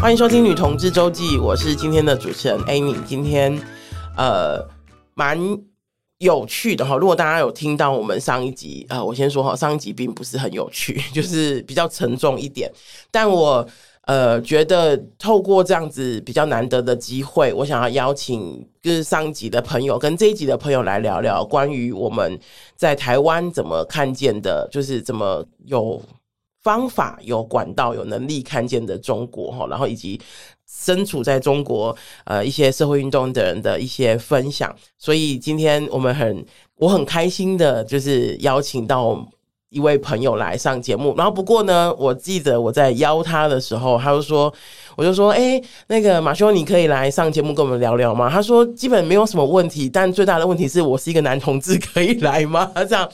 欢迎收听《女同志周记》，我是今天的主持人 Amy。今天呃，蛮有趣的哈。如果大家有听到我们上一集，呃，我先说哈，上一集并不是很有趣，就是比较沉重一点。但我呃觉得透过这样子比较难得的机会，我想要邀请就是上一集的朋友跟这一集的朋友来聊聊关于我们在台湾怎么看见的，就是怎么有。方法有管道有能力看见的中国哈，然后以及身处在中国呃一些社会运动的人的一些分享，所以今天我们很我很开心的，就是邀请到一位朋友来上节目。然后不过呢，我记得我在邀他的时候，他就说，我就说，哎，那个马修，你可以来上节目跟我们聊聊吗？他说基本没有什么问题，但最大的问题是我是一个男同志，可以来吗？这样。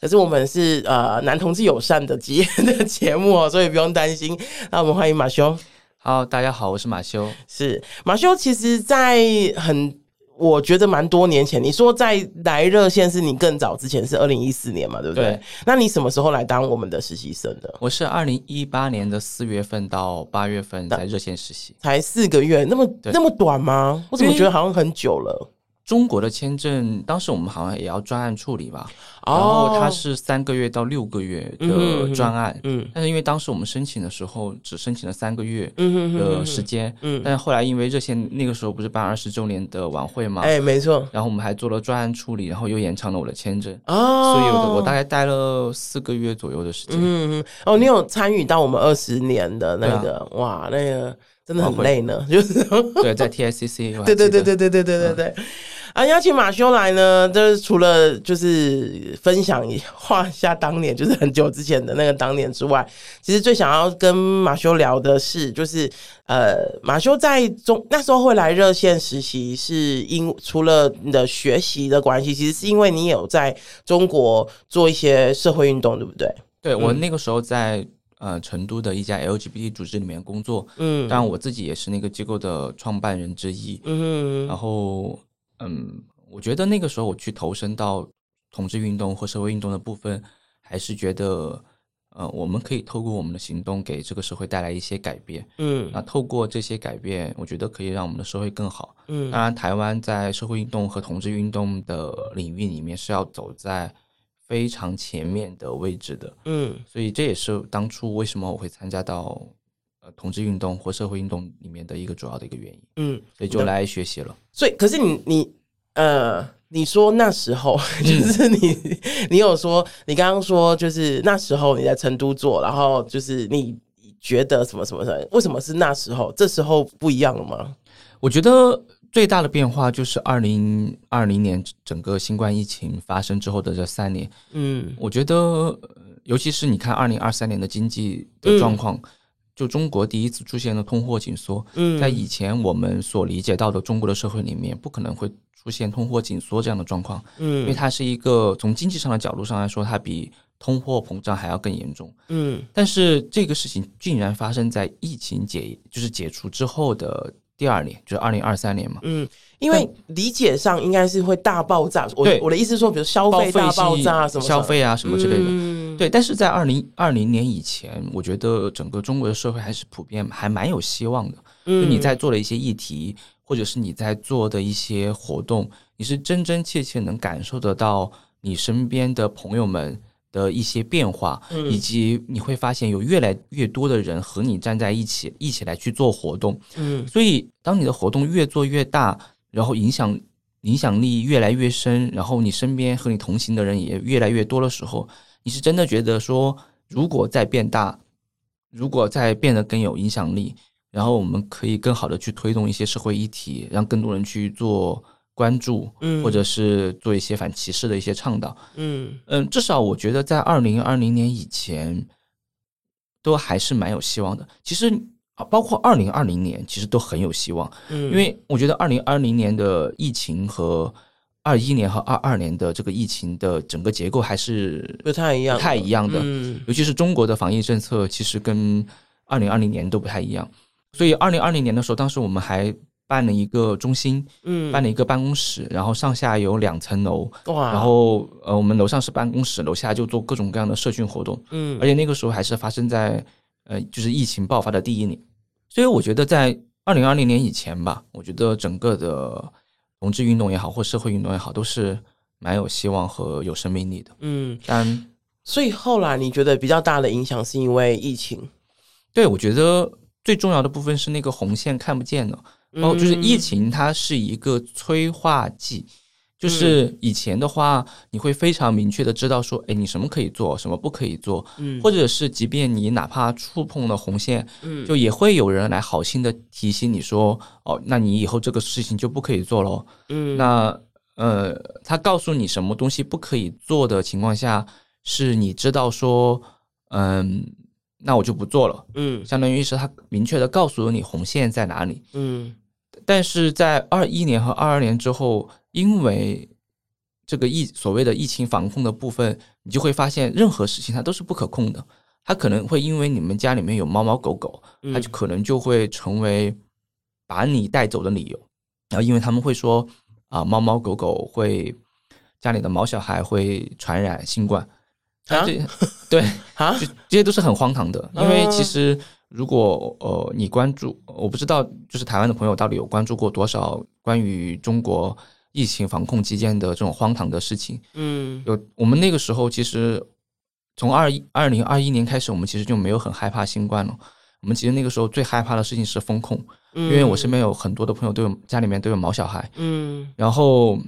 可是我们是呃男同志友善的节的节目哦，所以不用担心。那我们欢迎马修。好，大家好，我是马修。是马修，其实，在很我觉得蛮多年前，你说在来热线是你更早之前是二零一四年嘛，对不对？对。那你什么时候来当我们的实习生的？我是二零一八年的四月份到八月份在热线实习，才四个月，那么那么短吗？我怎么觉得好像很久了？中国的签证，当时我们好像也要专案处理吧，然后它是三个月到六个月的专案，嗯，但是因为当时我们申请的时候只申请了三个月的时间，嗯，但是后来因为热线那个时候不是办二十周年的晚会嘛，哎，没错，然后我们还做了专案处理，然后又延长了我的签证，哦，所以我我大概待了四个月左右的时间，嗯嗯，哦，你有参与到我们二十年的那个，哇，那个真的很累呢，就是。对，在 TICC，对对对对对对对对对。啊，邀请马修来呢，就是除了就是分享一画下当年，就是很久之前的那个当年之外，其实最想要跟马修聊的是，就是呃，马修在中那时候会来热线实习，是因除了你的学习的关系，其实是因为你有在中国做一些社会运动，对不对？对，我那个时候在呃成都的一家 LGBT 组织里面工作，嗯，当然我自己也是那个机构的创办人之一，嗯，然后。嗯，我觉得那个时候我去投身到同志运动或社会运动的部分，还是觉得，呃，我们可以透过我们的行动给这个社会带来一些改变。嗯，那透过这些改变，我觉得可以让我们的社会更好。嗯，当然，台湾在社会运动和同志运动的领域里面是要走在非常前面的位置的。嗯，所以这也是当初为什么我会参加到。同志运动或社会运动里面的一个主要的一个原因，嗯，所以就来学习了。所以，可是你你呃，你说那时候 就是你，嗯、你有说你刚刚说就是那时候你在成都做，然后就是你觉得什么什么的？为什么是那时候？这时候不一样了吗？我觉得最大的变化就是二零二零年整个新冠疫情发生之后的这三年。嗯，我觉得尤其是你看二零二三年的经济的状况。嗯就中国第一次出现了通货紧缩，嗯，在以前我们所理解到的中国的社会里面，不可能会出现通货紧缩这样的状况，嗯，因为它是一个从经济上的角度上来说，它比通货膨胀还要更严重，嗯，但是这个事情竟然发生在疫情解就是解除之后的第二年，就是二零二三年嘛，嗯。因为理解上应该是会大爆炸，我我的意思说，比如消费大爆炸什么消费啊什么之类的，嗯、对。但是在二零二零年以前，我觉得整个中国的社会还是普遍还蛮有希望的。嗯，就你在做的一些议题，或者是你在做的一些活动，你是真真切切能感受得到你身边的朋友们的一些变化，嗯、以及你会发现有越来越多的人和你站在一起，一起来去做活动。嗯，所以当你的活动越做越大。然后影响影响力越来越深，然后你身边和你同行的人也越来越多的时候，你是真的觉得说，如果再变大，如果再变得更有影响力，然后我们可以更好的去推动一些社会议题，让更多人去做关注，嗯，或者是做一些反歧视的一些倡导，嗯。嗯，至少我觉得在二零二零年以前，都还是蛮有希望的。其实。啊，包括二零二零年，其实都很有希望，嗯，因为我觉得二零二零年的疫情和二一年和二二年的这个疫情的整个结构还是不太一样，不太一样的，嗯，尤其是中国的防疫政策，其实跟二零二零年都不太一样，所以二零二零年的时候，当时我们还办了一个中心，嗯，办了一个办公室，然后上下有两层楼，哇，然后呃，我们楼上是办公室，楼下就做各种各样的社群活动，嗯，而且那个时候还是发生在。呃，就是疫情爆发的第一年，所以我觉得在二零二零年以前吧，我觉得整个的同志运动也好，或社会运动也好，都是蛮有希望和有生命力的。嗯，但所以后来你觉得比较大的影响是因为疫情？对，我觉得最重要的部分是那个红线看不见了。哦，就是疫情，它是一个催化剂。就是以前的话，你会非常明确的知道说，哎，你什么可以做，什么不可以做，嗯，或者是即便你哪怕触碰了红线，嗯，就也会有人来好心的提醒你说，哦，那你以后这个事情就不可以做喽，嗯，那呃，他告诉你什么东西不可以做的情况下，是你知道说，嗯，那我就不做了，嗯，相当于是他明确的告诉了你红线在哪里，嗯。但是在二一年和二二年之后，因为这个疫所谓的疫情防控的部分，你就会发现任何事情它都是不可控的。它可能会因为你们家里面有猫猫狗狗，它就可能就会成为把你带走的理由。然后因为他们会说啊，猫猫狗狗会家里的毛小孩会传染新冠啊，对啊，这些都是很荒唐的。因为其实。如果呃你关注，我不知道就是台湾的朋友到底有关注过多少关于中国疫情防控期间的这种荒唐的事情？嗯，有我们那个时候其实从二一二零二一年开始，我们其实就没有很害怕新冠了。我们其实那个时候最害怕的事情是风控，因为我身边有很多的朋友都有家里面都有毛小孩，嗯，然后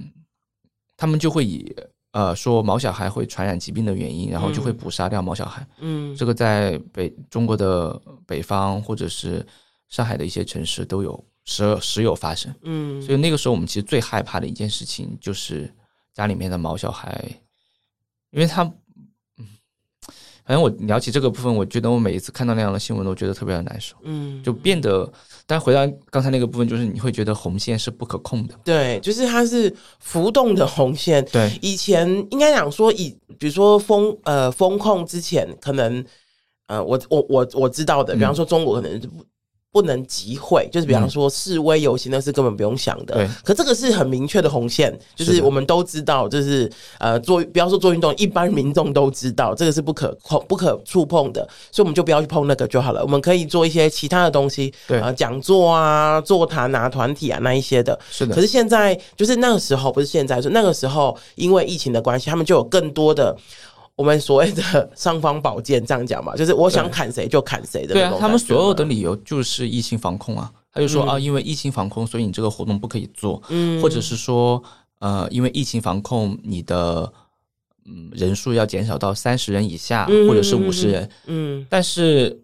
他们就会以。呃，说毛小孩会传染疾病的原因，然后就会捕杀掉毛小孩。嗯，这个在北中国的北方或者是上海的一些城市都有时时有发生。嗯，所以那个时候我们其实最害怕的一件事情就是家里面的毛小孩，因为他。反正我聊起这个部分，我觉得我每一次看到那样的新闻，都觉得特别的难受。嗯，就变得，但回到刚才那个部分，就是你会觉得红线是不可控的。对，就是它是浮动的红线。对，以前应该讲说，以比如说封呃风控之前，可能呃我我我我知道的，比方说中国可能。不能集会，就是比方说示威游行，那是根本不用想的。对、嗯，可这个是很明确的红线，就是我们都知道，就是呃做，不要说做运动，一般民众都知道这个是不可控、不可触碰的，所以我们就不要去碰那个就好了。我们可以做一些其他的东西，对啊，讲座啊、座谈啊、团体啊那一些的。是的。可是现在就是那个时候，不是现在，是那个时候，因为疫情的关系，他们就有更多的。我们所谓的尚方宝剑，这样讲嘛，就是我想砍谁就砍谁的。对啊，他们所有的理由就是疫情防控啊。他就说、嗯、啊，因为疫情防控，所以你这个活动不可以做。嗯，或者是说，呃，因为疫情防控，你的嗯人数要减少到三十人以下，嗯、或者是五十人。嗯，但是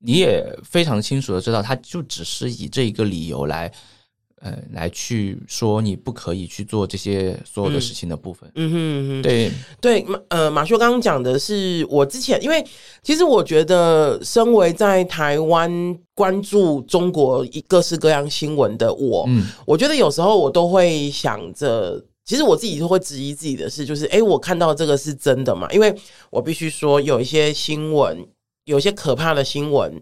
你也非常清楚的知道，他就只是以这一个理由来。呃，来去说你不可以去做这些所有的事情的部分。嗯哼嗯哼，对对，呃，马修刚刚讲的是我之前，因为其实我觉得，身为在台湾关注中国各式各样新闻的我，嗯，我觉得有时候我都会想着，其实我自己都会质疑自己的事，就是，哎，我看到这个是真的吗？因为我必须说，有一些新闻，有一些可怕的新闻，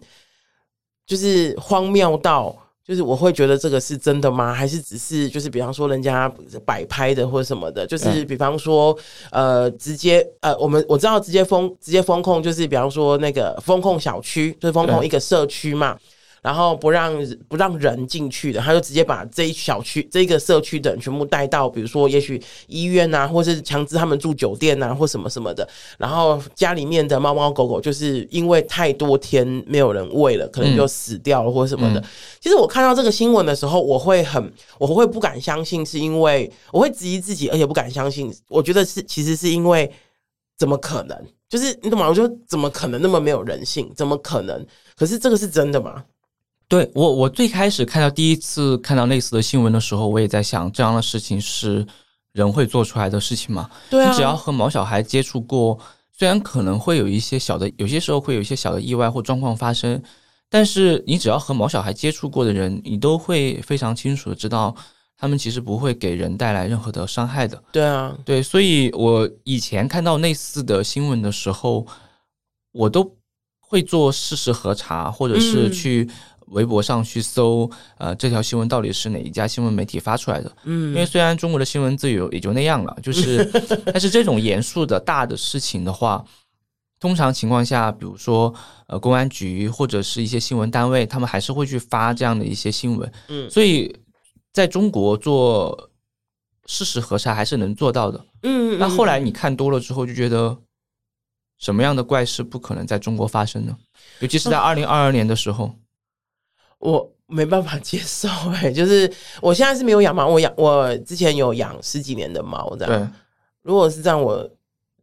就是荒谬到。就是我会觉得这个是真的吗？还是只是就是比方说人家摆拍的或者什么的？就是比方说呃，直接呃，我们我知道直接封直接封控，就是比方说那个封控小区，就是封控一个社区嘛。然后不让不让人进去的，他就直接把这一小区这个社区的人全部带到，比如说也许医院啊，或是强制他们住酒店啊，或什么什么的。然后家里面的猫猫狗狗就是因为太多天没有人喂了，可能就死掉了或什么的。嗯、其实我看到这个新闻的时候，我会很我会不敢相信，是因为我会质疑自己，而且不敢相信。我觉得是其实是因为怎么可能？就是你懂吗？我觉得怎么可能那么没有人性？怎么可能？可是这个是真的吗？对我，我最开始看到第一次看到类似的新闻的时候，我也在想，这样的事情是人会做出来的事情吗？对啊，你只要和毛小孩接触过，虽然可能会有一些小的，有些时候会有一些小的意外或状况发生，但是你只要和毛小孩接触过的人，你都会非常清楚的知道，他们其实不会给人带来任何的伤害的。对啊，对，所以我以前看到类似的新闻的时候，我都会做事实核查，或者是去。微博上去搜，呃，这条新闻到底是哪一家新闻媒体发出来的？嗯，因为虽然中国的新闻自由也就那样了，就是，但是这种严肃的大的事情的话，通常情况下，比如说呃公安局或者是一些新闻单位，他们还是会去发这样的一些新闻。嗯，所以在中国做事实核查还是能做到的。嗯，那后来你看多了之后，就觉得什么样的怪事不可能在中国发生呢？尤其是在二零二二年的时候，嗯、我没办法接受哎、欸，就是我现在是没有养猫，我养我之前有养十几年的猫，这样。对，如果是这样，我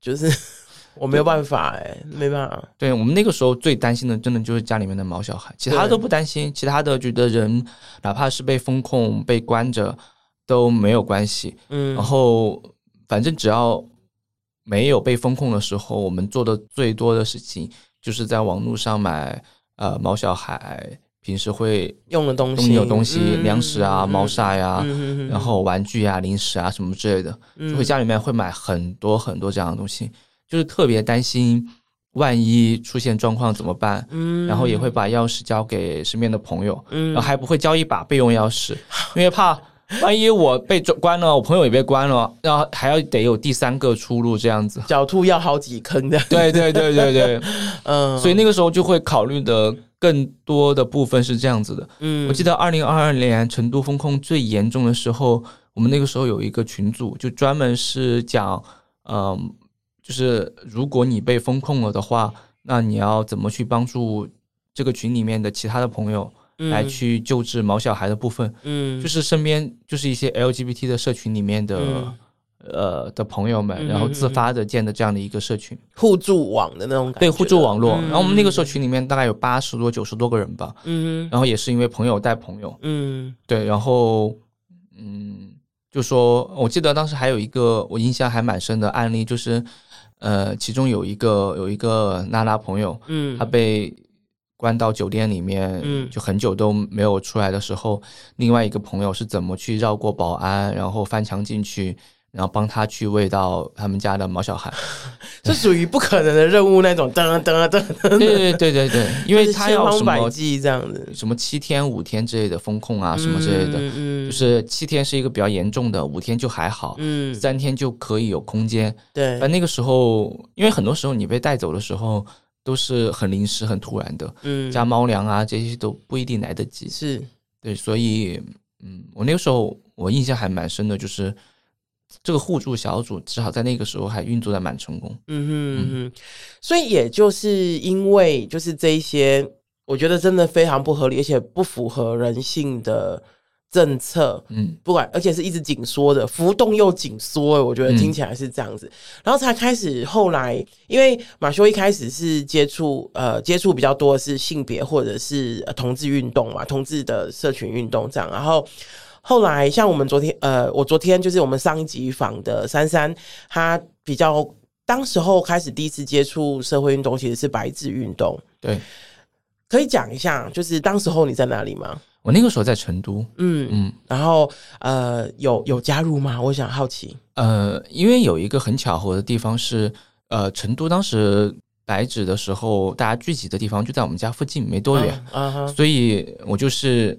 就是 我没有办法哎、欸，没办法。对，我们那个时候最担心的，真的就是家里面的毛小孩，其他都不担心，其他的觉得人哪怕是被风控、被关着都没有关系。嗯，然后反正只要没有被风控的时候，我们做的最多的事情。就是在网络上买呃毛小孩平时会用的东西，有东西粮食啊、嗯、猫砂呀，嗯、然后玩具啊、零食啊什么之类的，嗯、就会家里面会买很多很多这样的东西，就是特别担心万一出现状况怎么办，嗯、然后也会把钥匙交给身边的朋友，嗯、然后还不会交一把备用钥匙，因为怕。万一我被关了，我朋友也被关了，然后还要得有第三个出路，这样子。狡兔要好几坑的。对对对对对，嗯，所以那个时候就会考虑的更多的部分是这样子的。嗯，我记得二零二二年成都风控最严重的时候，我们那个时候有一个群组，就专门是讲，嗯，就是如果你被风控了的话，那你要怎么去帮助这个群里面的其他的朋友。来去救治毛小孩的部分，嗯，就是身边就是一些 LGBT 的社群里面的，嗯、呃的朋友们，然后自发的建的这样的一个社群，互助网的那种感觉，对，互助网络。嗯、然后我们那个社群里面大概有八十多、九十多个人吧，嗯，然后也是因为朋友带朋友，嗯，对，然后嗯，就说我记得当时还有一个我印象还蛮深的案例，就是呃，其中有一个有一个娜拉朋友，嗯，他被。关到酒店里面，嗯，就很久都没有出来的时候，嗯、另外一个朋友是怎么去绕过保安，然后翻墙进去，然后帮他去喂到他们家的毛小孩，是属于不可能的任务那种，噔噔噔噔。对对对对对，因为他要什么这样子，什么七天五天之类的风控啊，什么之类的，嗯，就是七天是一个比较严重的，五天就还好，嗯，三天就可以有空间。对，但那个时候，因为很多时候你被带走的时候。都是很临时、很突然的，嗯，加猫粮啊，这些都不一定来得及。是对，所以，嗯，我那个时候我印象还蛮深的，就是这个互助小组至少在那个时候还运作的蛮成功。嗯哼嗯哼，所以也就是因为就是这一些，我觉得真的非常不合理，而且不符合人性的。政策，嗯，不管，而且是一直紧缩的，浮动又紧缩，我觉得听起来是这样子，嗯、然后才开始后来，因为马修一开始是接触，呃，接触比较多的是性别或者是同志运动嘛，同志的社群运动这样，然后后来像我们昨天，呃，我昨天就是我们上一集访的珊珊，她比较当时候开始第一次接触社会运动，其实是白纸运动，对，可以讲一下，就是当时候你在哪里吗？我那个时候在成都，嗯嗯，然后呃，有有加入吗？我想好奇。呃，因为有一个很巧合的地方是，呃，成都当时白纸的时候，大家聚集的地方就在我们家附近，没多远，啊哈，所以我就是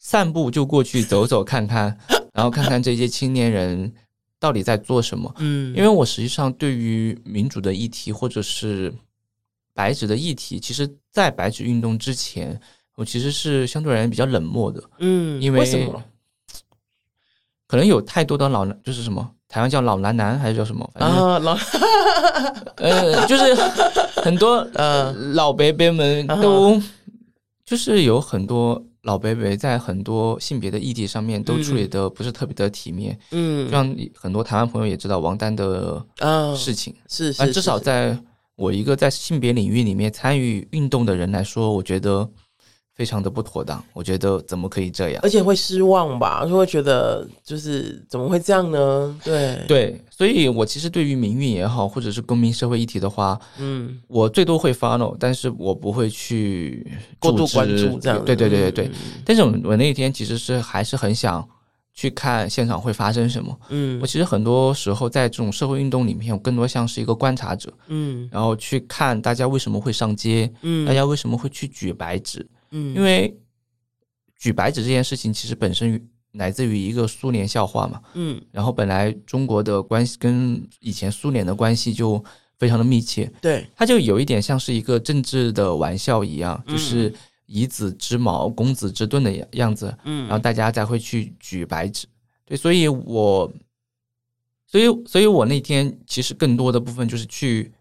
散步就过去走走看看，然后看看这些青年人到底在做什么。嗯，因为我实际上对于民主的议题或者是白纸的议题，其实，在白纸运动之前。我其实是相对而言比较冷漠的，嗯，因为，为什么？可能有太多的老男，就是什么台湾叫老男男还是叫什么？啊，老，呃，就是很多呃老伯伯们 都，就是有很多老北北在很多性别的议题上面都处理的不是特别的体面，嗯，就像很多台湾朋友也知道王丹的事情，是是，至少在我一个在性别领域里面参与运动的人来说，我觉得。非常的不妥当，我觉得怎么可以这样？而且会失望吧，就会觉得就是怎么会这样呢？对对，所以我其实对于民运也好，或者是公民社会议题的话，嗯，我最多会 follow，但是我不会去过度关注这样。对对对对对。嗯、但是我我那一天其实是还是很想去看现场会发生什么。嗯，我其实很多时候在这种社会运动里面，我更多像是一个观察者。嗯，然后去看大家为什么会上街，嗯，大家为什么会去举白纸。嗯，因为举白纸这件事情其实本身来自于一个苏联笑话嘛，嗯，然后本来中国的关系跟以前苏联的关系就非常的密切。对，它就有一点像是一个政治的玩笑一样，就是以子之矛攻子之盾的样子。嗯，然后大家才会去举白纸。对，所以我，所以，所以我那天其实更多的部分就是去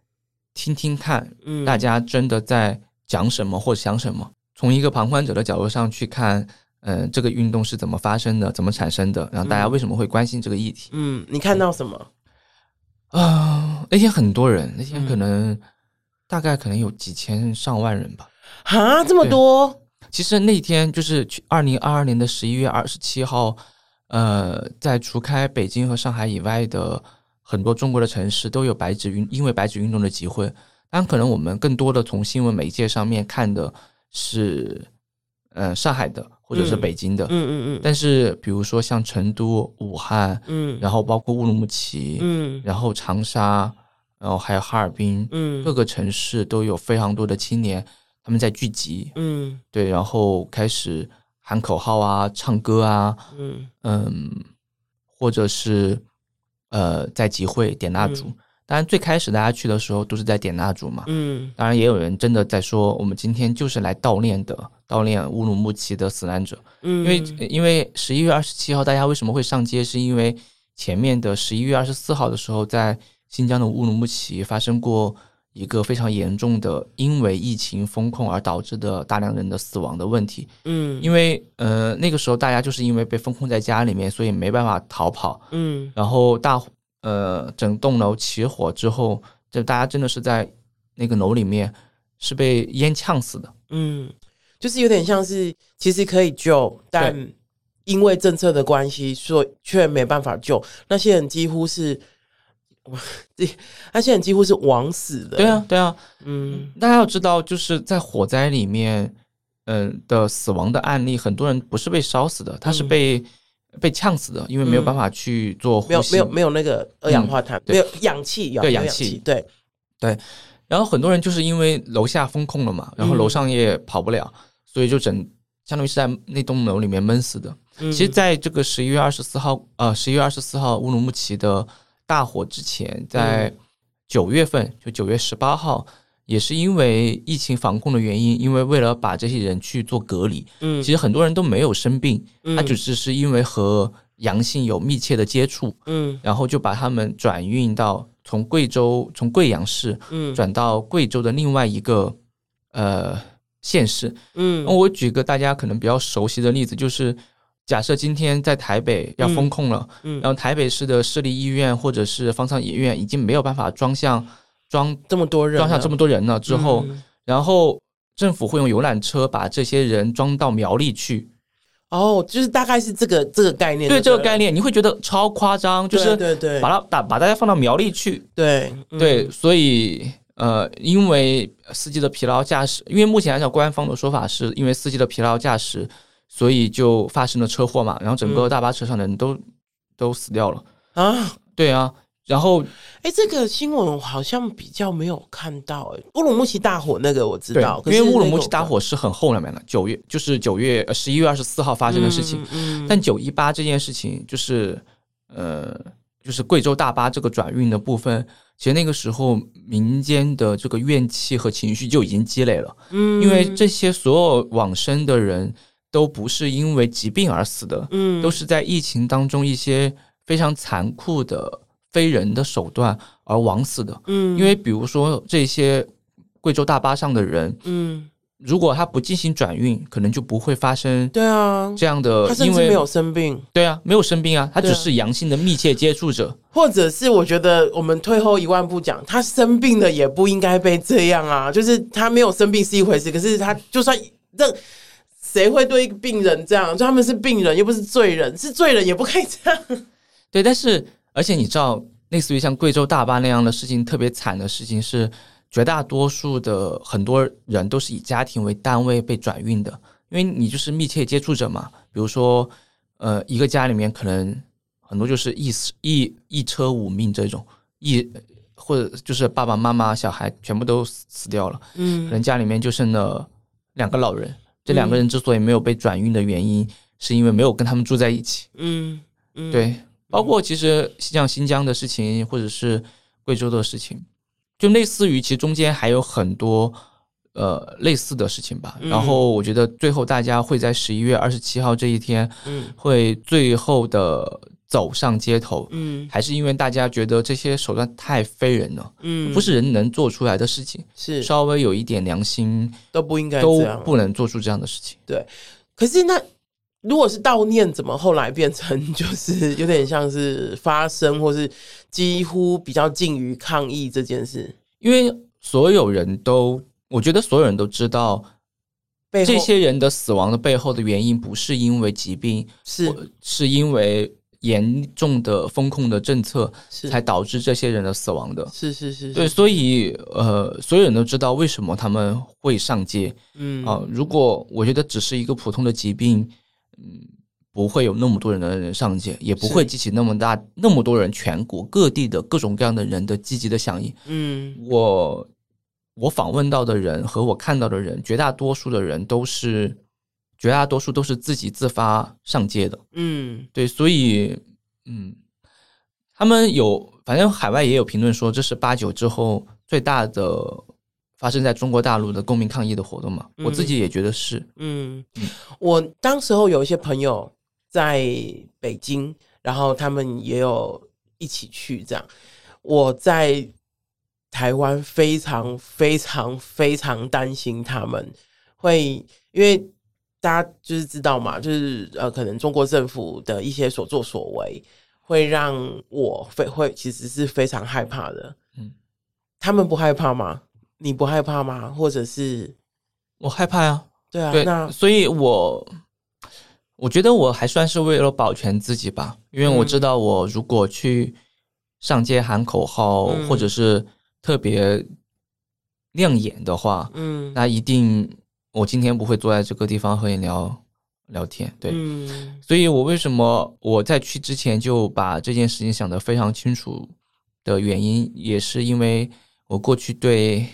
听听看，大家真的在讲什么或者想什么，从一个旁观者的角度上去看。嗯、呃，这个运动是怎么发生的，怎么产生的？然后大家为什么会关心这个议题？嗯，你看到什么？啊、呃，那天很多人，那天可能、嗯、大概可能有几千上万人吧。啊，这么多？其实那天就是去二零二二年的十一月二十七号，呃，在除开北京和上海以外的很多中国的城市都有白纸运，因为白纸运动的集会。但可能我们更多的从新闻媒介上面看的是，呃，上海的。或者是北京的，嗯嗯嗯，但是比如说像成都、武汉，嗯，然后包括乌鲁木齐，嗯，然后长沙，然后还有哈尔滨，嗯，各个城市都有非常多的青年他们在聚集，嗯，对，然后开始喊口号啊、唱歌啊，嗯。嗯，或者是呃在集会点蜡烛。当然最开始大家去的时候都是在点蜡烛嘛，嗯，当然也有人真的在说我们今天就是来悼念的，悼念乌鲁木齐的死难者，嗯，因为因为十一月二十七号大家为什么会上街，是因为前面的十一月二十四号的时候，在新疆的乌鲁木齐发生过一个非常严重的因为疫情封控而导致的大量人的死亡的问题，嗯，因为呃那个时候大家就是因为被封控在家里面，所以没办法逃跑，嗯，然后大。呃，整栋楼起火之后，就大家真的是在那个楼里面是被烟呛死的。嗯，就是有点像是其实可以救，但因为政策的关系，所以却没办法救。那些人几乎是，这那些人几乎是枉死的。对啊，对啊。嗯，大家要知道，就是在火灾里面，嗯、呃、的死亡的案例，很多人不是被烧死的，他是被。被呛死的，因为没有办法去做呼吸，没有没有没有那个二氧化碳，嗯、没有氧气，对氧气，对对。然后很多人就是因为楼下封控了嘛，然后楼上也跑不了，嗯、所以就整相当于是在那栋楼里面闷死的。嗯、其实，在这个十一月二十四号，呃，十一月二十四号乌鲁木齐的大火之前，在九月份，就九月十八号。也是因为疫情防控的原因，因为为了把这些人去做隔离，嗯，其实很多人都没有生病，嗯，他只是是因为和阳性有密切的接触，嗯，然后就把他们转运到从贵州从贵阳市，嗯，转到贵州的另外一个呃县市，嗯，我举个大家可能比较熟悉的例子，就是假设今天在台北要封控了，嗯，然后台北市的市立医院或者是方舱医院已经没有办法装像。装这么多人，装下这么多人了之后，嗯、然后政府会用游览车把这些人装到苗栗去。哦，就是大概是这个这个概念。对，这个概念，你会觉得超夸张，就是对对，把它打把大家放到苗栗去。对对，所以呃，因为司机的疲劳驾驶，因为目前按照官方的说法，是因为司机的疲劳驾驶，所以就发生了车祸嘛，然后整个大巴车上的人都、嗯、都死掉了啊。对啊。然后，哎，这个新闻我好像比较没有看到。哎，乌鲁木齐大火那个我知道，因为乌鲁木齐大火是很后面的，九月就是九月十一月二十四号发生的事情。嗯，嗯，但九一八这件事情，就是呃，就是贵州大巴这个转运的部分，其实那个时候民间的这个怨气和情绪就已经积累了。嗯，因为这些所有往生的人都不是因为疾病而死的，嗯，都是在疫情当中一些非常残酷的。非人的手段而枉死的，嗯，因为比如说这些贵州大巴上的人，嗯，如果他不进行转运，可能就不会发生，对啊，这样的，他甚至没有生病，对啊，没有生病啊，他只是阳性的密切接触者，或者是我觉得我们退后一万步讲，他生病了也不应该被这样啊，就是他没有生病是一回事，可是他就算这谁会对一个病人这样？就他们是病人，又不是罪人，是罪人也不可以这样，对，但是。而且你知道，类似于像贵州大巴那样的事情，特别惨的事情是，绝大多数的很多人都是以家庭为单位被转运的，因为你就是密切接触者嘛。比如说，呃，一个家里面可能很多就是一死一一车五命这种，一或者就是爸爸妈妈小孩全部都死掉了，嗯，可能家里面就剩了两个老人。这两个人之所以没有被转运的原因，是因为没有跟他们住在一起。嗯嗯，对。包括其实像新疆的事情，或者是贵州的事情，就类似于其实中间还有很多呃类似的事情吧。嗯、然后我觉得最后大家会在十一月二十七号这一天，嗯，会最后的。走上街头，嗯，还是因为大家觉得这些手段太非人了，嗯，不是人能做出来的事情，是稍微有一点良心都不应该都不能做出这样的事情。对，可是那如果是悼念，怎么后来变成 就是有点像是发生，或是几乎比较近于抗议这件事？因为所有人都，我觉得所有人都知道，这些人的死亡的背后的原因不是因为疾病，是是因为。严重的风控的政策，才导致这些人的死亡的。是是是，是，对，所以呃，所有人都知道为什么他们会上街。嗯啊，如果我觉得只是一个普通的疾病，嗯，不会有那么多人的人上街，也不会激起那么大那么多人全国各地的各种各样的人的积极的响应。嗯，我我访问到的人和我看到的人，绝大多数的人都是。绝大多数都是自己自发上街的，嗯，对，所以，嗯，他们有，反正海外也有评论说，这是八九之后最大的发生在中国大陆的公民抗议的活动嘛。嗯，我自己也觉得是，嗯，我当时候有一些朋友在北京，然后他们也有一起去，这样，我在台湾非常非常非常担心他们会因为。大家就是知道嘛，就是呃，可能中国政府的一些所作所为，会让我非会其实是非常害怕的。嗯，他们不害怕吗？你不害怕吗？或者是我害怕呀？对啊，对，那所以我我觉得我还算是为了保全自己吧，因为我知道我如果去上街喊口号，嗯，或者是特别亮眼的话，嗯，那一定。我今天不会坐在这个地方和你聊聊天，对，嗯，所以我为什么我在去之前就把这件事情想得非常清楚的原因，也是因为我过去对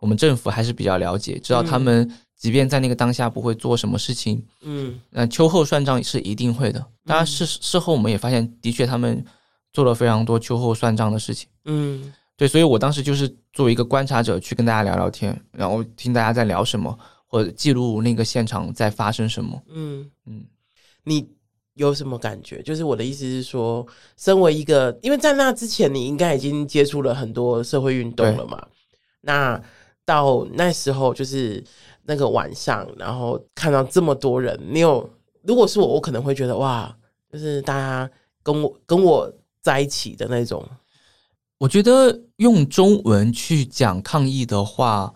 我们政府还是比较了解，知道他们即便在那个当下不会做什么事情，嗯，那秋后算账是一定会的。当然事事后我们也发现，的确他们做了非常多秋后算账的事情，嗯。对，所以我当时就是作为一个观察者去跟大家聊聊天，然后听大家在聊什么，或者记录那个现场在发生什么。嗯嗯，你有什么感觉？就是我的意思是说，身为一个，因为在那之前你应该已经接触了很多社会运动了嘛。那到那时候就是那个晚上，然后看到这么多人，你有，如果是我，我可能会觉得哇，就是大家跟我跟我在一起的那种。我觉得用中文去讲抗议的话，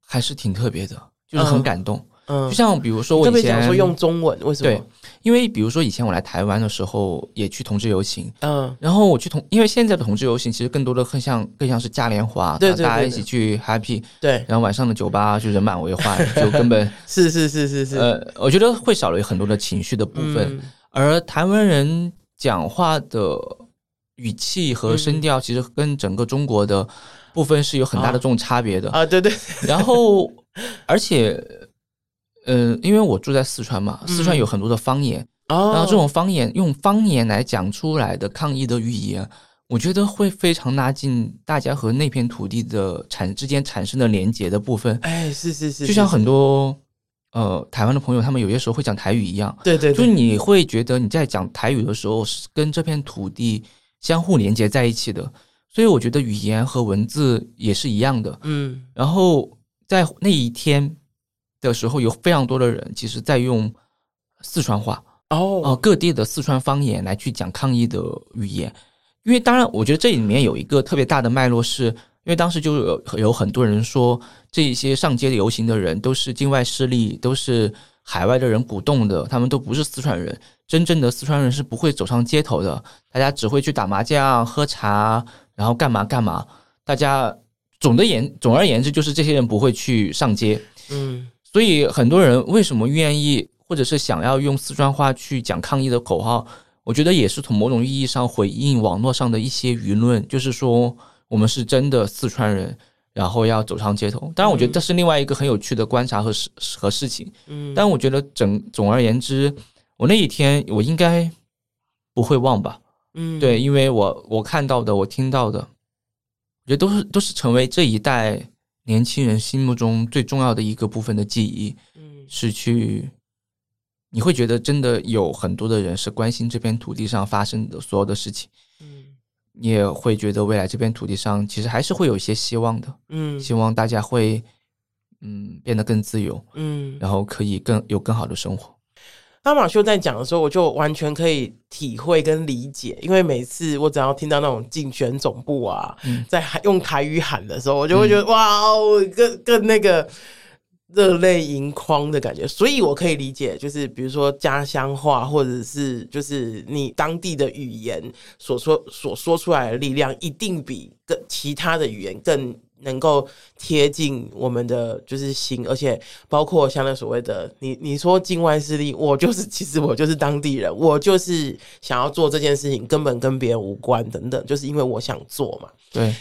还是挺特别的，就是很感动。嗯，就像比如说我以前说用中文，为什么？对，因为比如说以前我来台湾的时候，也去同志游行。嗯，然后我去同，因为现在的同志游行其实更多的更像更像是嘉年华，对，大家一起去 happy。对，然后晚上的酒吧就人满为患，就根本是是是是是。呃，我觉得会少了很多的情绪的部分，而台湾人讲话的。语气和声调其实跟整个中国的部分是有很大的这种差别的啊，对对。然后，而且，呃，因为我住在四川嘛，四川有很多的方言，然后这种方言用方言来讲出来的抗议的语言，我觉得会非常拉近大家和那片土地的产之间产生的连结的部分。哎，是是是，就像很多呃台湾的朋友，他们有些时候会讲台语一样，对对，就是你会觉得你在讲台语的时候，是跟这片土地。相互连接在一起的，所以我觉得语言和文字也是一样的。嗯，然后在那一天的时候，有非常多的人其实在用四川话哦，呃，各地的四川方言来去讲抗议的语言。因为当然，我觉得这里面有一个特别大的脉络是，是因为当时就有有很多人说，这一些上街游行的人都是境外势力，都是海外的人鼓动的，他们都不是四川人。真正的四川人是不会走上街头的，大家只会去打麻将、喝茶，然后干嘛干嘛。大家总的言总而言之，就是这些人不会去上街。嗯，所以很多人为什么愿意或者是想要用四川话去讲抗议的口号，我觉得也是从某种意义上回应网络上的一些舆论，就是说我们是真的四川人，然后要走上街头。当然，我觉得这是另外一个很有趣的观察和事和事情。嗯，但我觉得整总而言之。我那一天，我应该不会忘吧？嗯，对，因为我我看到的，我听到的，我觉得都是都是成为这一代年轻人心目中最重要的一个部分的记忆。嗯，是去你会觉得真的有很多的人是关心这片土地上发生的所有的事情。嗯，你也会觉得未来这片土地上其实还是会有一些希望的。嗯，希望大家会嗯变得更自由。嗯，然后可以更有更好的生活。当马修在讲的时候，我就完全可以体会跟理解，因为每次我只要听到那种竞选总部啊，嗯、在喊用台语喊的时候，我就会觉得、嗯、哇哦，更更那个热泪盈眶的感觉。所以我可以理解，就是比如说家乡话，或者是就是你当地的语言所说所说出来的力量，一定比跟其他的语言更。能够贴近我们的就是心，而且包括像那所谓的你你说境外势力，我就是其实我就是当地人，我就是想要做这件事情，根本跟别人无关等等，就是因为我想做嘛。对。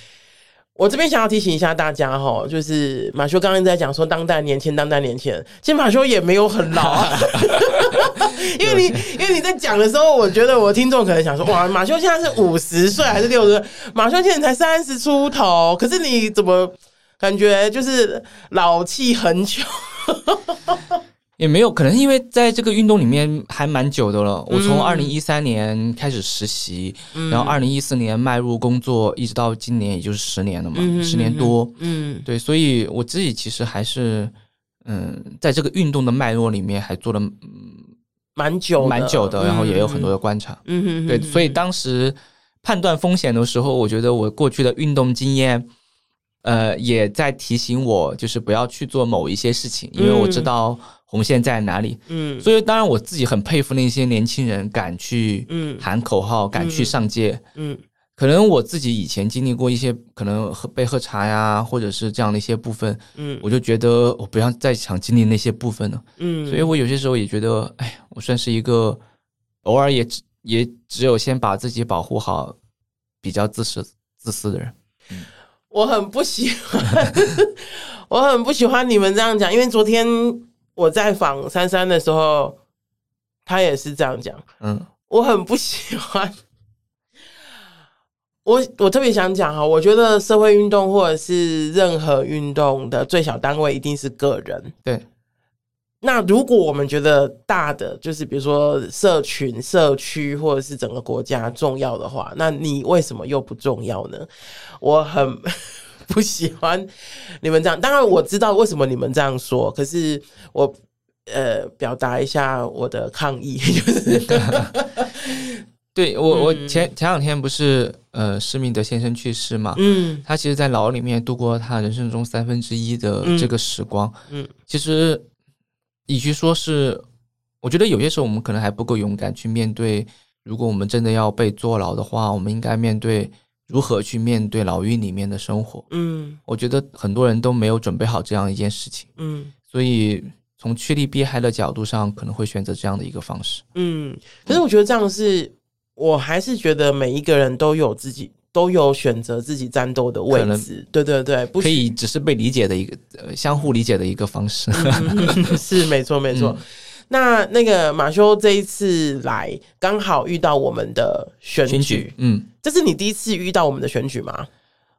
我这边想要提醒一下大家哈，就是马修刚刚在讲说当代年轻，当代年轻人，其实马修也没有很老啊，因为你因为你在讲的时候，我觉得我听众可能想说，哇，马修现在是五十岁还是六十岁？马修现在才三十出头，可是你怎么感觉就是老气横秋？也没有可能，因为在这个运动里面还蛮久的了。我从二零一三年开始实习，嗯、然后二零一四年迈入工作，一直到今年，也就是十年了嘛，嗯、十年多。嗯，对，所以我自己其实还是，嗯，在这个运动的脉络里面还做了蛮、嗯、久蛮久的，然后也有很多的观察。嗯，对，所以当时判断风险的时候，我觉得我过去的运动经验，呃，也在提醒我，就是不要去做某一些事情，因为我知道。红线在哪里？嗯，所以当然我自己很佩服那些年轻人敢去喊口号，嗯、敢去上街。嗯，可能我自己以前经历过一些可能喝被喝茶呀，或者是这样的一些部分。嗯，我就觉得我不要再想经历那些部分了。嗯，所以我有些时候也觉得，哎，我算是一个偶尔也只也只有先把自己保护好，比较自私自私的人。嗯，我很不喜欢，我很不喜欢你们这样讲，因为昨天。我在访珊珊的时候，他也是这样讲。嗯，我很不喜欢。我我特别想讲哈，我觉得社会运动或者是任何运动的最小单位一定是个人。对。那如果我们觉得大的，就是比如说社群、社区或者是整个国家重要的话，那你为什么又不重要呢？我很。不喜欢你们这样，当然我知道为什么你们这样说，可是我呃表达一下我的抗议，就是 对我我前前两天不是呃施明德先生去世嘛，嗯，他其实，在牢里面度过他人生中三分之一的这个时光，嗯，其实与其说是，我觉得有些时候我们可能还不够勇敢去面对，如果我们真的要被坐牢的话，我们应该面对。如何去面对牢狱里面的生活？嗯，我觉得很多人都没有准备好这样一件事情。嗯，所以从趋利避害的角度上，可能会选择这样的一个方式。嗯，可是我觉得这样是，我还是觉得每一个人都有自己都有选择自己战斗的位置。对对对，不可以只是被理解的一个呃相互理解的一个方式。是没错没错。嗯那那个马修这一次来刚好遇到我们的选举，选举，嗯，这是你第一次遇到我们的选举吗？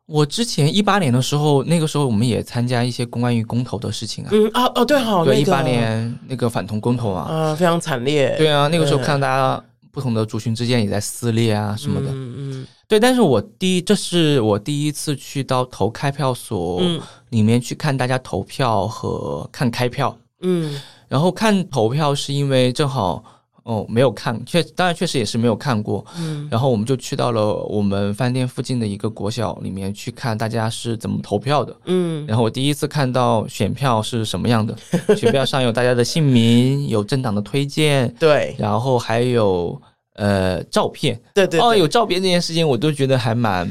我之前一八年的时候，那个时候我们也参加一些公关于公投的事情啊，嗯啊哦对好，对一八年那个反同公投啊，啊非常惨烈，对啊，那个时候看到大家不同的族群之间也在撕裂啊什么的，嗯嗯，对，但是我第一这是我第一次去到投开票所里面去看大家投票和看开票，嗯。然后看投票是因为正好哦没有看，确当然确实也是没有看过。嗯，然后我们就去到了我们饭店附近的一个国小里面去看大家是怎么投票的。嗯，然后我第一次看到选票是什么样的，选票上有大家的姓名，有政党的推荐，对，然后还有呃照片，对，对对，哦有照片这件事情我都觉得还蛮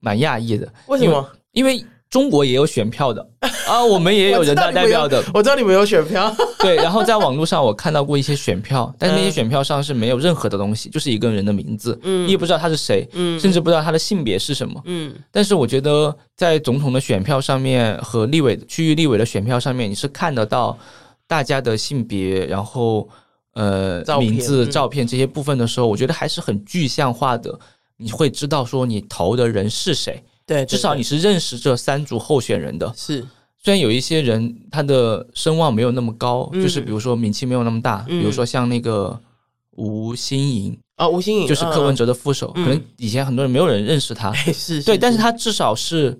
蛮讶异的。为什么？因为。中国也有选票的啊，我们也有人大代表的。我知道你们有选票，对。然后在网络上我看到过一些选票，但是那些选票上是没有任何的东西，就是一个人的名字，嗯，你也不知道他是谁，嗯，甚至不知道他的性别是什么，嗯。但是我觉得在总统的选票上面和立委区域立委的选票上面，你是看得到大家的性别，然后呃名字、照片这些部分的时候，我觉得还是很具象化的，你会知道说你投的人是谁。对，至少你是认识这三组候选人的。是，虽然有一些人他的声望没有那么高，嗯、就是比如说名气没有那么大，嗯、比如说像那个吴新颖。啊，吴新颖就是柯文哲的副手，嗯、可能以前很多人没有人认识他，是，是，对，但是。他至少是。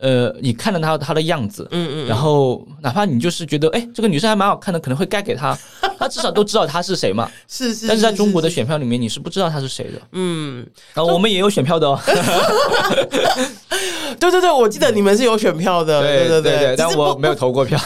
呃，你看到他他的样子，嗯嗯，然后哪怕你就是觉得，哎，这个女生还蛮好看的，可能会盖给他，他至少都知道他是谁嘛。是是。但是在中国的选票里面，你是不知道他是谁的。嗯，然后我们也有选票的哦。对对对，我记得你们是有选票的，对对对，但我没有投过票。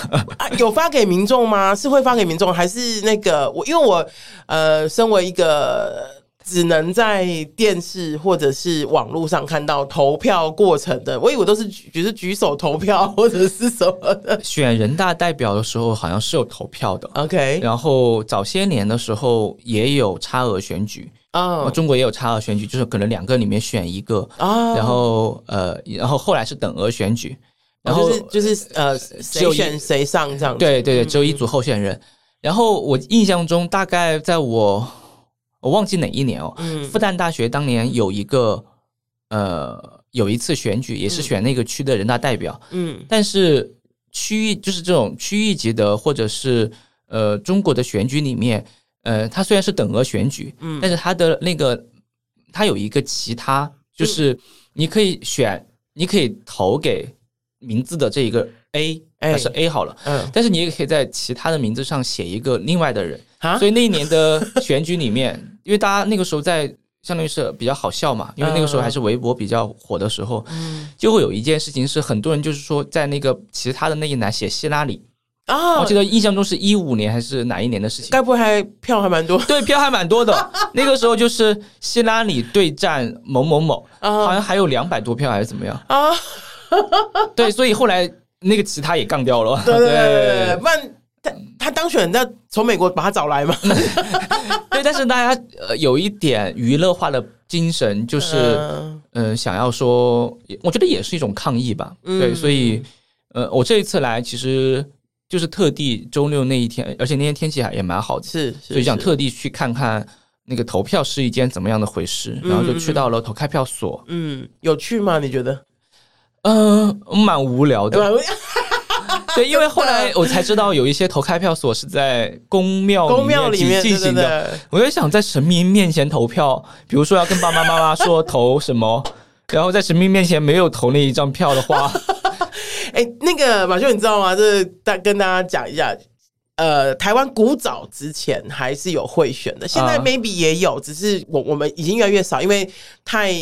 有发给民众吗？是会发给民众，还是那个我？因为我呃，身为一个。只能在电视或者是网络上看到投票过程的，我以为都是举，就是举手投票或者是什么的。选人大代表的时候好像是有投票的，OK。然后早些年的时候也有差额选举啊，中国也有差额选举，就是可能两个里面选一个啊。然后呃，然后后来是等额选举，然后就是就是呃，谁选谁上这样。对对对，只有一组候选人。然后我印象中，大概在我。我忘记哪一年哦，嗯，复旦大学当年有一个呃，有一次选举，也是选那个区的人大代表，嗯，但是区域就是这种区域级的，或者是呃中国的选举里面，呃，它虽然是等额选举，嗯，但是它的那个它有一个其他，就是你可以选，你可以投给名字的这一个 A，还是 A 好了，嗯，但是你也可以在其他的名字上写一个另外的人。所以那一年的选举里面，因为大家那个时候在相当于是比较好笑嘛，因为那个时候还是微博比较火的时候，就会有一件事情是很多人就是说在那个其他的那一栏写希拉里啊，我记得印象中是一五年还是哪一年的事情？该不会还票还蛮多？对，票还蛮多的。那个时候就是希拉里对战某某某，好像还有两百多票还是怎么样啊？对，所以后来那个其他也杠掉了。对对 对，不然。他他当选，那从美国把他找来嘛？对，但是大家呃有一点娱乐化的精神，就是嗯、呃、想要说，我觉得也是一种抗议吧。嗯、对，所以呃我这一次来其实就是特地周六那一天，而且那天天气还也蛮好的，是，是，所以想特地去看看那个投票是一件怎么样的回事，然后就去到了投开票所。嗯，有趣吗？你觉得？嗯、呃，蛮无聊的。对，因为后来我才知道有一些投开票所是在宫庙里面进行的。我就想，在神明面前投票，比如说要跟爸爸妈妈说投什么，然后在神明面前没有投那一张票的话，哎，那个马修，你知道吗？这大跟大家讲一下。呃，台湾古早之前还是有贿选的，现在 maybe 也有，只是我我们已经越来越少，因为太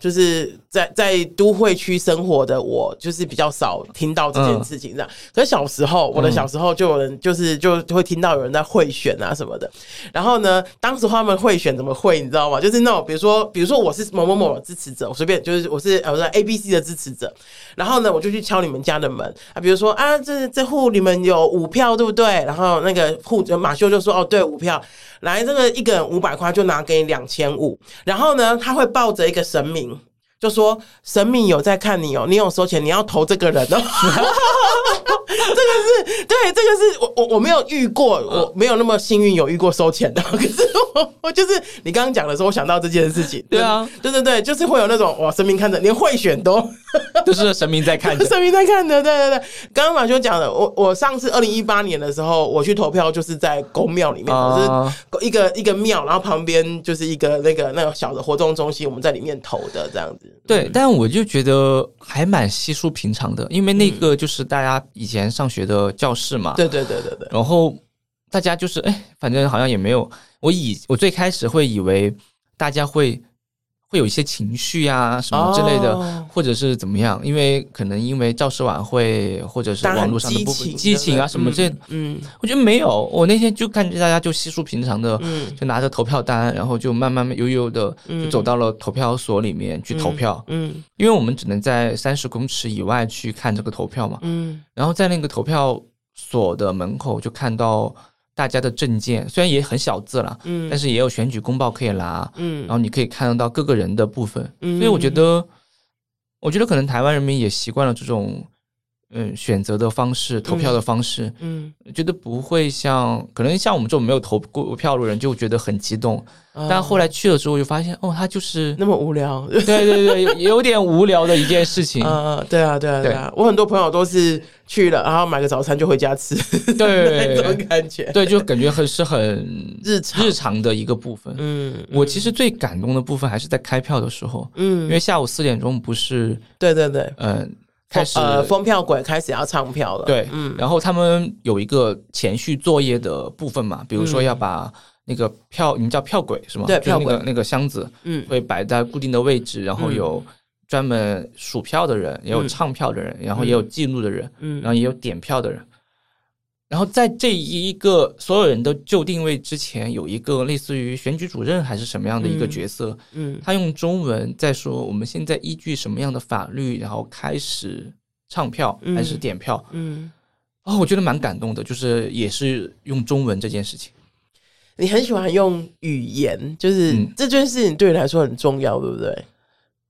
就是在在都会区生活的我，就是比较少听到这件事情这样。可是小时候，我的小时候就有人就是就会听到有人在贿选啊什么的。然后呢，当时他们贿选怎么贿，你知道吗？就是那种比如说比如说我是某某某的支持者，我随便就是我是呃我是 A B C 的支持者，然后呢我就去敲你们家的门啊，比如说啊这这户你们有五票对不对？然后然后那个户马修就说：“哦，对，五票来，这个一个人五百块，就拿给你两千五。然后呢，他会抱着一个神明，就说神明有在看你哦，你有收钱，你要投这个人哦。”这个是对，这个是我我我没有遇过，我没有那么幸运有遇过收钱的。可是我我就是你刚刚讲的时候，我想到这件事情。对啊，对对对，就是会有那种哇，神明看着，连贿选都 都是神明在看着，神明在看着。对对对，刚刚马修讲的，我我上次二零一八年的时候，我去投票，就是在公庙里面，就是一个一个庙，然后旁边就是一个那个那个小的活动中心，我们在里面投的这样子。对，但我就觉得还蛮稀疏平常的，因为那个就是大家以前上学的教室嘛。对对对对对。然后大家就是哎，反正好像也没有。我以我最开始会以为大家会会有一些情绪啊什么之类的，哦、或者是怎么样，因为可能因为教师晚会或者是网络上的部分激情啊什么这，嗯，我觉得没有。我那天就看见大家就稀疏平常的，嗯，就拿着投票单，然后就慢慢悠悠的就走到了投票所里面去投票，嗯，嗯，因为我们只能在三十公尺以外去看这个投票嘛，嗯，然后在那个投票所的门口就看到。大家的证件虽然也很小字了，嗯，但是也有选举公报可以拿，嗯，然后你可以看得到各个人的部分，嗯，所以我觉得，我觉得可能台湾人民也习惯了这种，嗯选择的方式、投票的方式，嗯，觉得不会像可能像我们这种没有投过票的人就觉得很激动。但后来去了之后，就发现哦，他就是那么无聊。对对对，有点无聊的一件事 情。呃，对啊，对啊，对啊。我很多朋友都是去了，然后买个早餐就回家吃，对 那种感觉。对，就感觉很是很日常日常的一个部分。嗯，我其实最感动的部分还是在开票的时候。嗯，因为下午四点钟不是？对对对，嗯，开始呃，封票鬼开始要唱票了。对，嗯，然后他们有一个前序作业的部分嘛，比如说要把。那个票，你们叫票鬼是吗？对，票鬼那个那个箱子，嗯，会摆在固定的位置，然后有专门数票的人，也有唱票的人，然后也有记录的人，嗯，然后也有点票的人。然后在这一个所有人都就定位之前，有一个类似于选举主任还是什么样的一个角色，嗯，他用中文在说我们现在依据什么样的法律，然后开始唱票还是点票，嗯，哦，我觉得蛮感动的，就是也是用中文这件事情。你很喜欢用语言，就是、嗯、这件事情对你来说很重要，对不对？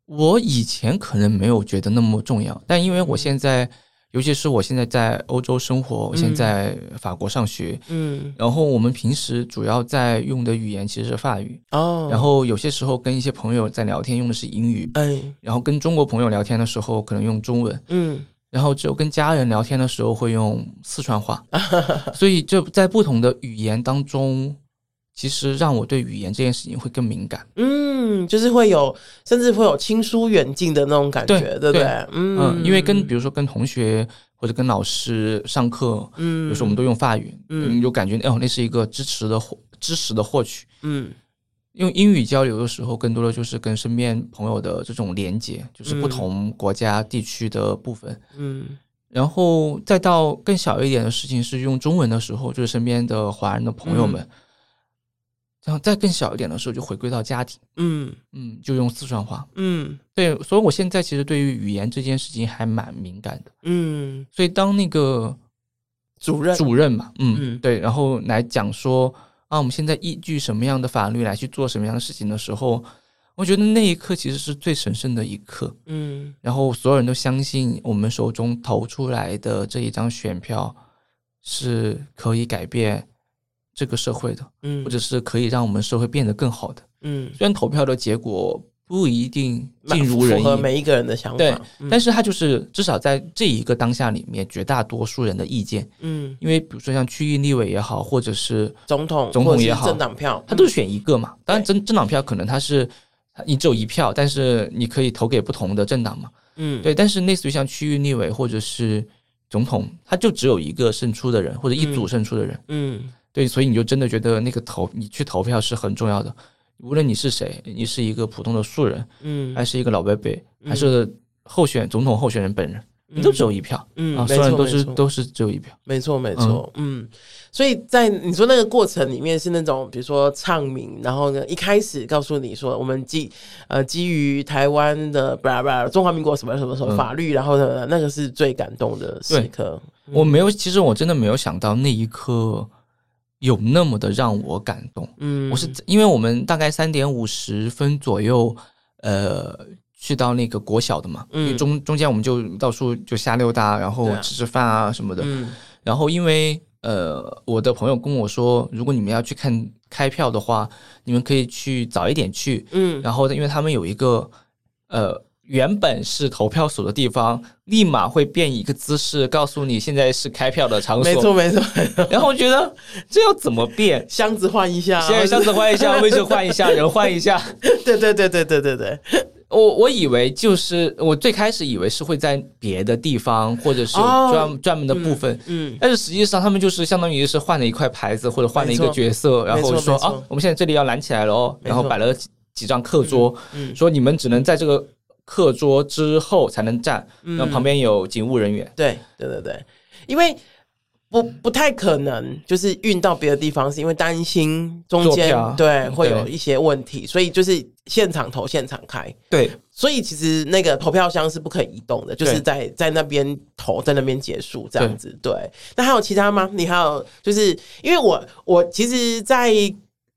我以前可能没有觉得那么重要，但因为我现在，尤其是我现在在欧洲生活，我现在法国上学，嗯，然后我们平时主要在用的语言其实是法语。哦，然后有些时候跟一些朋友在聊天用的是英语，哎，然后跟中国朋友聊天的时候可能用中文，嗯，然后只有跟家人聊天的时候会用四川话，所以就在不同的语言当中。其实让我对语言这件事情会更敏感，嗯，就是会有，甚至会有亲疏远近的那种感觉，对，对不对？嗯，嗯，因为跟比如说跟同学或者跟老师上课，嗯，有时候我们都用法语，嗯，有感觉哦，那是一个知识的获知识的获取，嗯，用英语交流的时候，更多的就是跟身边朋友的这种连接，就是不同国家地区的部分，嗯，然后再到更小一点的事情是用中文的时候，就是身边的华人的朋友们。嗯然后再更小一点的时候，就回归到家庭，嗯。嗯，就用四川话，嗯，对，所以我现在其实对于语言这件事情还蛮敏感的，嗯，所以当那个主任。主任嘛，嗯，嗯。对，然后来讲说啊，我们现在依据什么样的法律来去做什么样的事情的时候，我觉得那一刻其实是最神圣的一刻，嗯，然后所有人都相信我们手中投出来的这一张选票是可以改变。这个社会的，嗯，或者是可以让我们社会变得更好的，嗯，虽然投票的结果不一定尽如人意，符合每一个人的想法，对，但是他就是至少在这一个当下里面，绝大多数人的意见，嗯，因为比如说像区域立委也好，或者是总统，总统也好，政党票，他都是选一个嘛。当然，政政党票可能他是你只有一票，但是你可以投给不同的政党嘛，嗯，对。但是类似于像区域立委或者是总统，他就只有一个胜出的人，或者一组胜出的人，嗯。对，所以你就真的觉得那个投你去投票是很重要的，无论你是谁，你是一个普通的素人，嗯，还是一个老伯伯，嗯、还是候选总统候选人本人，嗯、你都只有一票，嗯，啊，所有人都是都是只有一票，没错没错，嗯，嗯，所以在你说那个过程里面是那种，比如说唱名，然后呢，一开始告诉你说我们基呃基于台湾的布拉布拉中华民国什么什么什么法律，嗯、然后呢，那个是最感动的时刻。嗯、我没有，其实我真的没有想到那一刻。有那么的让我感动，嗯，我是因为我们大概三点五十分左右，呃，去到那个国小的嘛，嗯，中中间我们就到处就瞎溜达，然后吃吃饭啊什么的，嗯，然后因为呃，我的朋友跟我说，如果你们要去看开票的话，你们可以去早一点去，嗯，然后因为他们有一个呃。原本是投票所的地方，立马会变一个姿势，告诉你现在是开票的场所。没错，没错。然后我觉得这要怎么变？箱子换一下，现在箱子换一下，位置换一下，人换一下。对对对对对对对。我我以为就是我最开始以为是会在别的地方，或者是有专专门的部分。嗯。但是实际上他们就是相当于是换了一块牌子，或者换了一个角色，然后说啊，我们现在这里要拦起来了哦，然后摆了几几张课桌，说你们只能在这个。课桌之后才能站，然后旁边有警务人员。嗯、对对对对，因为不不太可能就是运到别的地方，是因为担心中间对会有一些问题，所以就是现场投现场开。对，所以其实那个投票箱是不可以移动的，就是在在那边投，在那边结束这样子。对，那还有其他吗？你还有就是因为我我其实，在。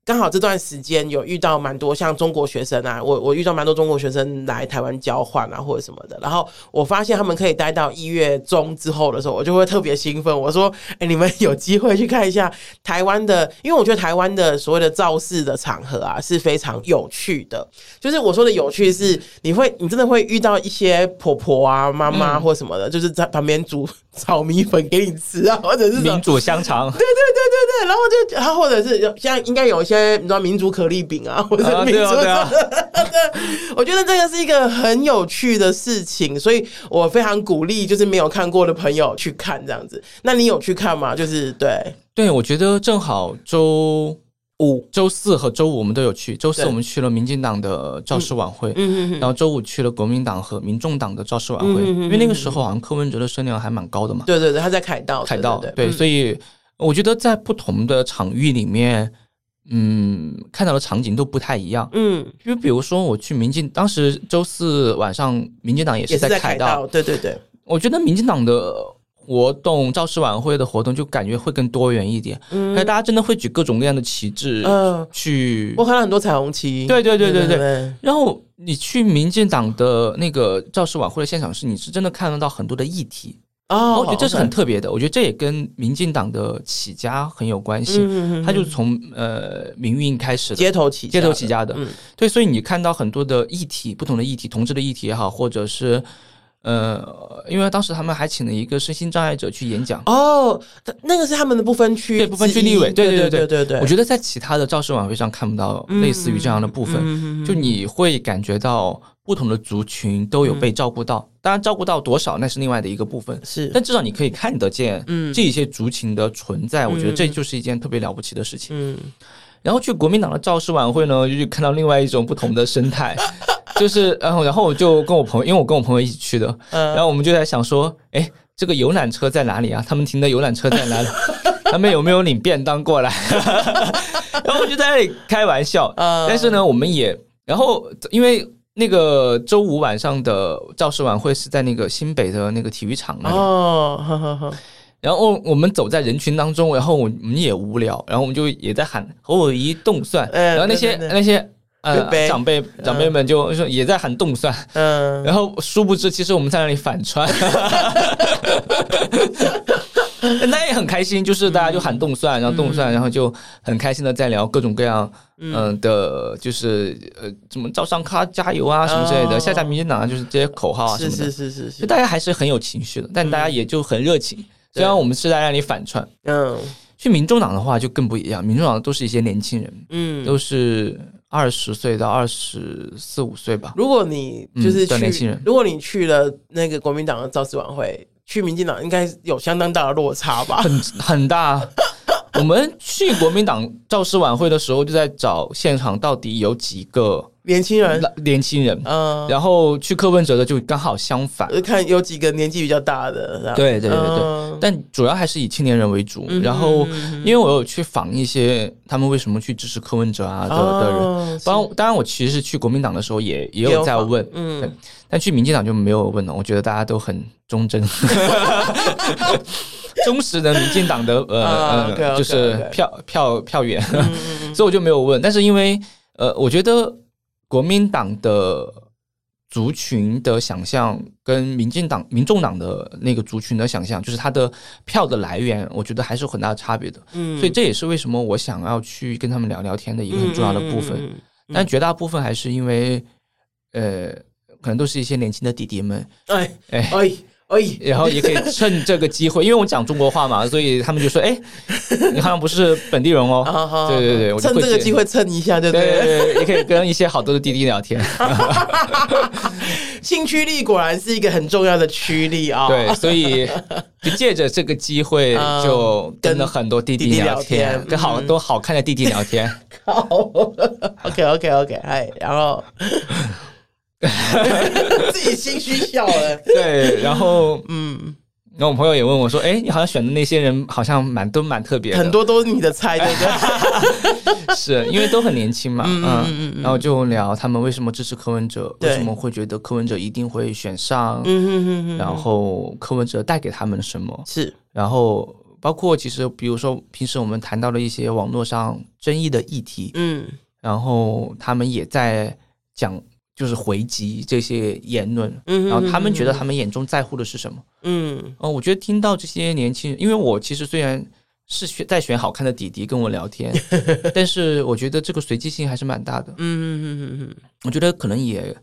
刚好这段时间有遇到蛮多像中国学生啊，我我遇到蛮多中国学生来台湾交换啊或者什么的，然后我发现他们可以待到一月中之后的时候，我就会特别兴奋。我说：“哎、欸，你们有机会去看一下台湾的，因为我觉得台湾的所谓的造势的场合啊是非常有趣的。就是我说的有趣是，你会你真的会遇到一些婆婆啊、妈妈或什么的，嗯、就是在旁边煮炒米粉给你吃啊，或者是民主香肠，对对对对对，然后就然后或者是像应该有一些。你知道民族可丽饼啊，或者民族、啊对啊对啊、我觉得这个是一个很有趣的事情，所以我非常鼓励，就是没有看过的朋友去看这样子。那你有去看吗？就是对对，我觉得正好周五、周四和周五我们都有去。周四我们去了民进党的造势晚会，嗯，然后周五去了国民党和民众党的造势晚会，因为那个时候好像柯文哲的声量还蛮高的嘛。对对对，他在凯道，凯道，对，所以我觉得在不同的场域里面。嗯，看到的场景都不太一样。嗯，就比如说我去民进，当时周四晚上，民进党也是在凯道。对对对，我觉得民进党的活动、造势晚会的活动就感觉会更多元一点。嗯，大家真的会举各种各样的旗帜，嗯，去。我看到很多彩虹旗。对对对对对。然后你去民进党的那个造势晚会的现场是，你是真的看得到很多的议题。哦，我觉得这是很特别的。我觉得这也跟民进党的起家很有关系。他就是从呃民运开始，街头起街头起家的。对，所以你看到很多的议题，不同的议题，同志的议题也好，或者是呃，因为当时他们还请了一个身心障碍者去演讲。哦，那个是他们的不分区，对，不分区立委。对对对对对。我觉得在其他的造势晚会上看不到类似于这样的部分，就你会感觉到。不同的族群都有被照顾到，当然照顾到多少那是另外的一个部分。是，但至少你可以看得见，嗯，这些族群的存在，我觉得这就是一件特别了不起的事情。嗯，然后去国民党的造势晚会呢，就看到另外一种不同的生态，就是，然后，然后我就跟我朋友，因为我跟我朋友一起去的，然后我们就在想说，哎，这个游览车在哪里啊？他们停的游览车在哪里？他们有没有领便当过来？然后我就在那里开玩笑，但是呢，我们也，然后因为。那个周五晚上的造势晚会是在那个新北的那个体育场那里。哦，呵呵呵，然后我们走在人群当中，然后我们也无聊，然后我们就也在喊“侯友宜冻蒜”，然后那些那些呃长辈长辈们就说也在喊“动算”，嗯，然后殊不知其实我们在那里反串。那也很开心，就是大家就喊动蒜，然后动算，然后就很开心的在聊各种各样，嗯。的，就是呃，什么招商咖加油啊什么之类的，下下民进党就是这些口号啊什么的，是是是是，就大家还是很有情绪的，但大家也就很热情。虽然我们是在那里反串，嗯，去民众党的话就更不一样，民众党都是一些年轻人，嗯，都是二十岁到二十四五岁吧。如果你就是年轻人，如果你去了那个国民党的造势晚会。去民进党应该有相当大的落差吧？很很大。我们去国民党造势晚会的时候，就在找现场到底有几个年轻人，年轻人。嗯，然后去柯文哲的就刚好相反，看有几个年纪比较大的。对对对对，但主要还是以青年人为主。然后，因为我有去访一些他们为什么去支持柯文哲啊的的人。当当然，我其实去国民党的时候也也有在问，嗯，但去民进党就没有问了。我觉得大家都很忠贞。忠实的民进党的呃呃，就是票票票源，所以我就没有问。但是因为呃，我觉得国民党的族群的想象跟民进党、民众党的那个族群的想象，就是他的票的来源，我觉得还是有很大的差别的。嗯，所以这也是为什么我想要去跟他们聊聊天的一个很重要的部分。但绝大部分还是因为呃，可能都是一些年轻的弟弟们。哎哎哎。哎，然后也可以趁这个机会，因为我讲中国话嘛，所以他们就说：“哎，你好像不是本地人哦。”对对对，趁这个机会蹭一下，对不对？对，也可以跟一些好多的弟弟聊天。新趋力果然是一个很重要的驱力啊！对，所以就借着这个机会，就跟了很多弟弟聊天，跟好多好看的弟弟聊天。好，OK OK OK，哎，然后。自己心虚笑了。对，然后嗯，然后我朋友也问我说：“哎，你好像选的那些人好像蛮都蛮特别的，很多都是你的菜，对不对？”是因为都很年轻嘛，嗯嗯嗯，然后就聊他们为什么支持柯文哲，为什么会觉得柯文哲一定会选上，嗯嗯嗯，然后柯文哲带给他们什么？是，然后包括其实比如说平时我们谈到了一些网络上争议的议题，嗯，然后他们也在讲，就是回击这些言论，嗯，然后他们觉得他们眼中在乎的是什么？嗯，哦，我觉得听到这些年轻人，因为我其实虽然是选在选好看的弟弟跟我聊天，但是我觉得这个随机性还是蛮大的，嗯嗯嗯嗯嗯，我觉得可能也。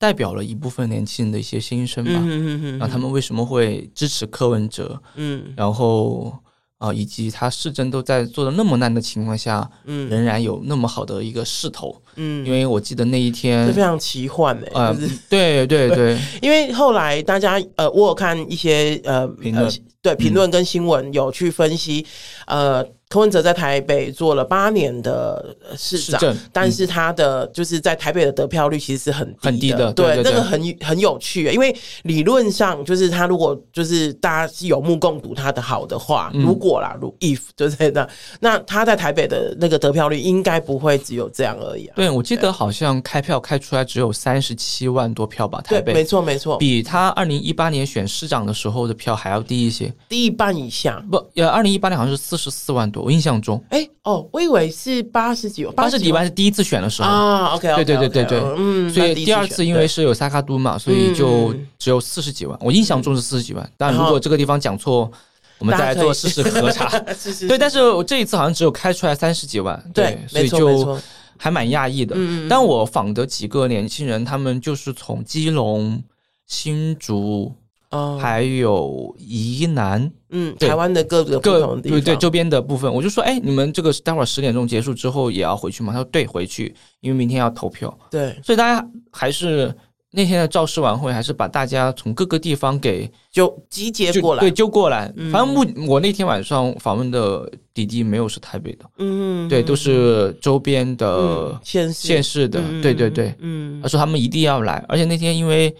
代表了一部分年轻人的一些心声吧，嗯哼哼哼，然后他们为什么会支持柯文哲？嗯，然后啊、呃，以及它市政都在做的那么烂的情况下，嗯，仍然有那么好的一个势头，嗯，因为我记得那一天是非常奇幻的、欸，呃，对对对，因为后来大家呃，我有看一些呃评论，对评论跟新闻有去分析，嗯、呃。柯文哲在台北做了八年的市长，嗯、但是他的就是在台北的得票率其实是很低的，很低的。对，对，对，对，这个很很有趣，因为理论上就是他如果就是大家是有目共睹他的好的话，嗯、如果啦，如 if 就是这，那他在台北的那个得票率应该不会只有这样而已、啊。对，我记得好像开票开出来只有三十七万多票吧，台北。没错没错，比他二零一八年选市长的时候的票还要低一些，低一半以下。不，呃，二零一八年好像是四十四万多。我印象中，哎哦，我以为是八十几万，八十几万是第一次选的时候啊。OK，对对对对对，嗯，所以第二次因为是有萨卡都嘛，所以就只有四十几万。我印象中是四十几万，但如果这个地方讲错，我们再来做事实核查。对，但是我这一次好像只有开出来三十几万，对，所以就还蛮讶异的。但我访的几个年轻人，他们就是从基隆、新竹。哦，还有宜南，嗯，台湾的各个各地方，对对，周边的部分，我就说，哎，你们这个待会儿十点钟结束之后也要回去吗？他说对，回去，因为明天要投票。对，所以大家还是那天的造势晚会，还是把大家从各个地方给就集结过来，对，就过来。嗯、反正我我那天晚上访问的弟弟没有是台北的，嗯，对，都是周边的县县市的，嗯、对对对，嗯，他说他们一定要来，而且那天因为。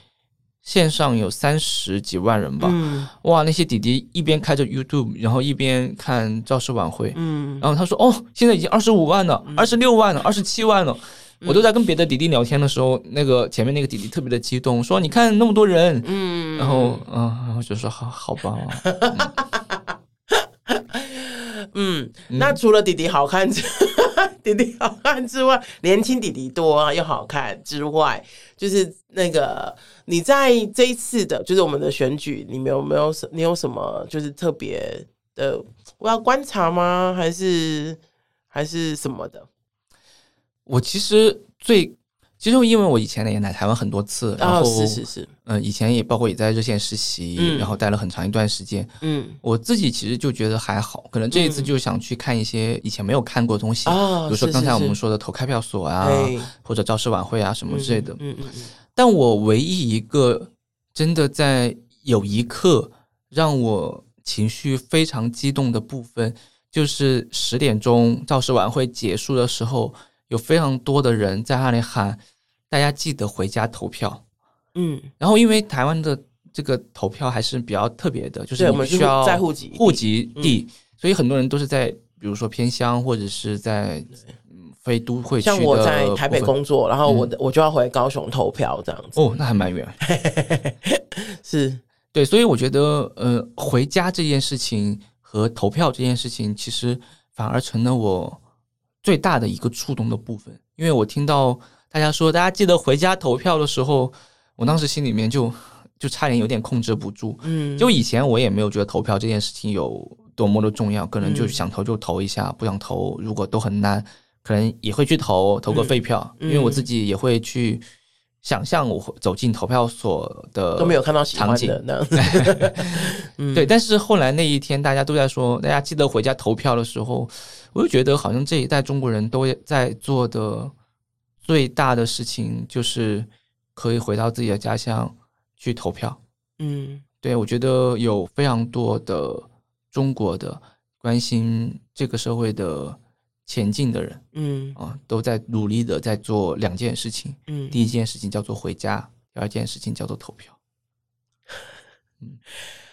线上有三十几万人吧，嗯、哇！那些弟弟一边开着 YouTube，然后一边看造势晚会，嗯，然后他说：“哦，现在已经二十五万了，二十六万了，二十七万了。嗯”我都在跟别的弟弟聊天的时候，那个前面那个弟弟特别的激动，说：“你看那么多人。”嗯，然后嗯，然后就说：“好好棒啊。嗯”嗯，那除了弟弟好看之 弟弟好看之外，年轻弟弟多又好看之外，就是那个。你在这一次的，就是我们的选举你们有没有什，你有什么就是特别的，我要观察吗？还是还是什么的？我其实最，其实因为我以前呢也来台湾很多次，然后、哦、是是是，嗯、呃，以前也包括也在热线实习，嗯、然后待了很长一段时间，嗯，我自己其实就觉得还好，可能这一次就想去看一些以前没有看过的东西，嗯、比如说刚才我们说的投开票所啊，是是是或者造势晚会啊什么之类的，嗯嗯嗯。嗯。但我唯一一个真的在有一刻让我情绪非常激动的部分，就是十点钟造势晚会结束的时候，有非常多的人在那里喊：“大家记得回家投票。”嗯，然后因为台湾的这个投票还是比较特别的，就是我们需要在户籍户籍地，所以很多人都是在比如说偏乡或者是在。非都会像我在台北工作，然后我我就要回高雄投票这样子。哦，那还蛮远。是，对，所以我觉得，呃，回家这件事情和投票这件事情，其实反而成了我最大的一个触动的部分。因为我听到大家说，大家记得回家投票的时候，我当时心里面就就差点有点控制不住。嗯，就以前我也没有觉得投票这件事情有多么的重要，可能就想投就投一下，不想投如果都很难。可能也会去投投个废票，因为我自己也会去想象我走进投票所的都没有看到场景的 对，但是后来那一天大家都在说，大家记得回家投票的时候，我就觉得好像这一代中国人都在做的最大的事情就是可以回到自己的家乡去投票。嗯，对，我觉得有非常多的中国的关心这个社会的。前进的人，嗯啊，都在努力的在做两件事情，嗯，第一件事情叫做回家，第二件事情叫做投票。嗯，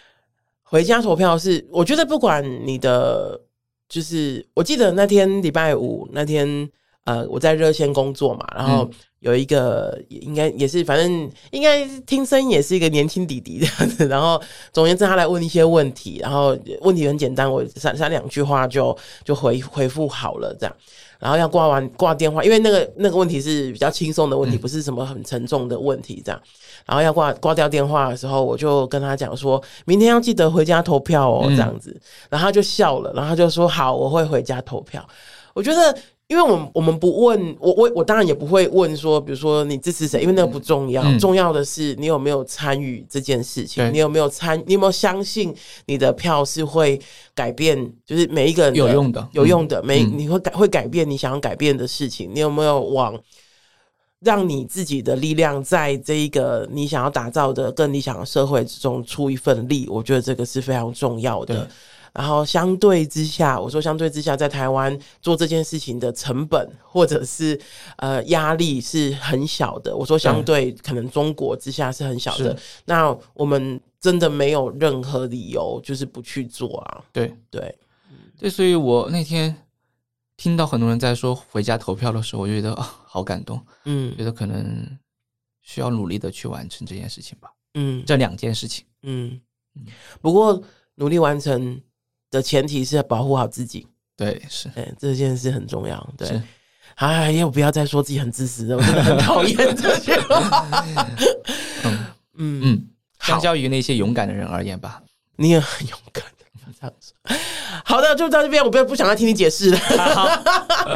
回家投票是，我觉得不管你的，就是我记得那天礼拜五那天，呃，我在热线工作嘛，然后有一个应该也是，反正应该听声音也是一个年轻弟弟这样子。然后总而言之，他来问一些问题，然后问题很简单，我三三两句话就就回回复好了这样。然后要挂完挂电话，因为那个那个问题是比较轻松的问题，不是什么很沉重的问题这样。然后要挂挂掉电话的时候，我就跟他讲说，明天要记得回家投票哦，这样子。然后他就笑了，然后他就说好，我会回家投票。我觉得。因为我们我们不问我我我当然也不会问说，比如说你支持谁，因为那个不重要，嗯、重要的是你有没有参与这件事情，对。你有没有参，你有没有相信你的票是会改变，就是每一个人有用的。有用的，每你会改会改变你想要改变的事情，你有没有往让你自己的力量在这一个你想要打造的更理想的社会之中出一份力？我觉得这个是非常重要的。然后相对之下，我说相对之下，在台湾做这件事情的成本或者是呃压力是很小的。我说相对可能中国之下是很小的。那我们真的没有任何理由就是不去做啊。对对对，所以我那天听到很多人在说回家投票的时候，我觉得啊、哦、好感动。嗯，觉得可能需要努力的去完成这件事情吧。嗯，这两件事情。嗯，不过努力完成。的前提是要保护好自己，对，是，对，这件事很重要，对。是哎，要不要再说自己很自私的？我真的很讨厌这些 嗯嗯，相较于那些勇敢的人而言吧，你也很勇敢。这样子，好的，就到这边，我不要不想再听你解释了。好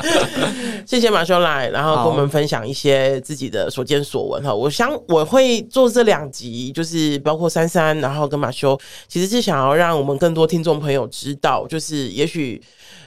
谢谢马修来，然后跟我们分享一些自己的所见所闻哈。我想我会做这两集，就是包括珊珊，然后跟马修，其实是想要让我们更多听众朋友知道，就是也许。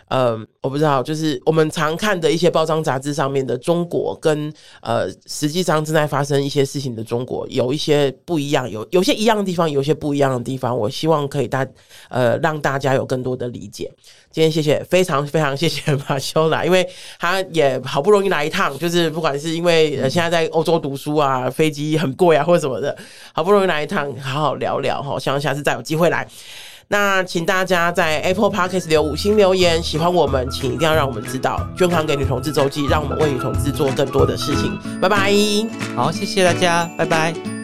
呃，我不知道，就是我们常看的一些包装杂志上面的中国，跟呃，实际上正在发生一些事情的中国，有一些不一样，有有些一样的地方，有些不一样的地方。我希望可以大呃，让大家有更多的理解。今天谢谢，非常非常谢谢马修来，因为他也好不容易来一趟，就是不管是因为呃现在在欧洲读书啊，飞机很贵啊，或者什么的，好不容易来一趟，好好聊聊哈，希望下次再有机会来。那请大家在 Apple Podcast 留五星留言，喜欢我们，请一定要让我们知道，捐款给女同志周记，让我们为女同志做更多的事情。拜拜，好，谢谢大家，拜拜。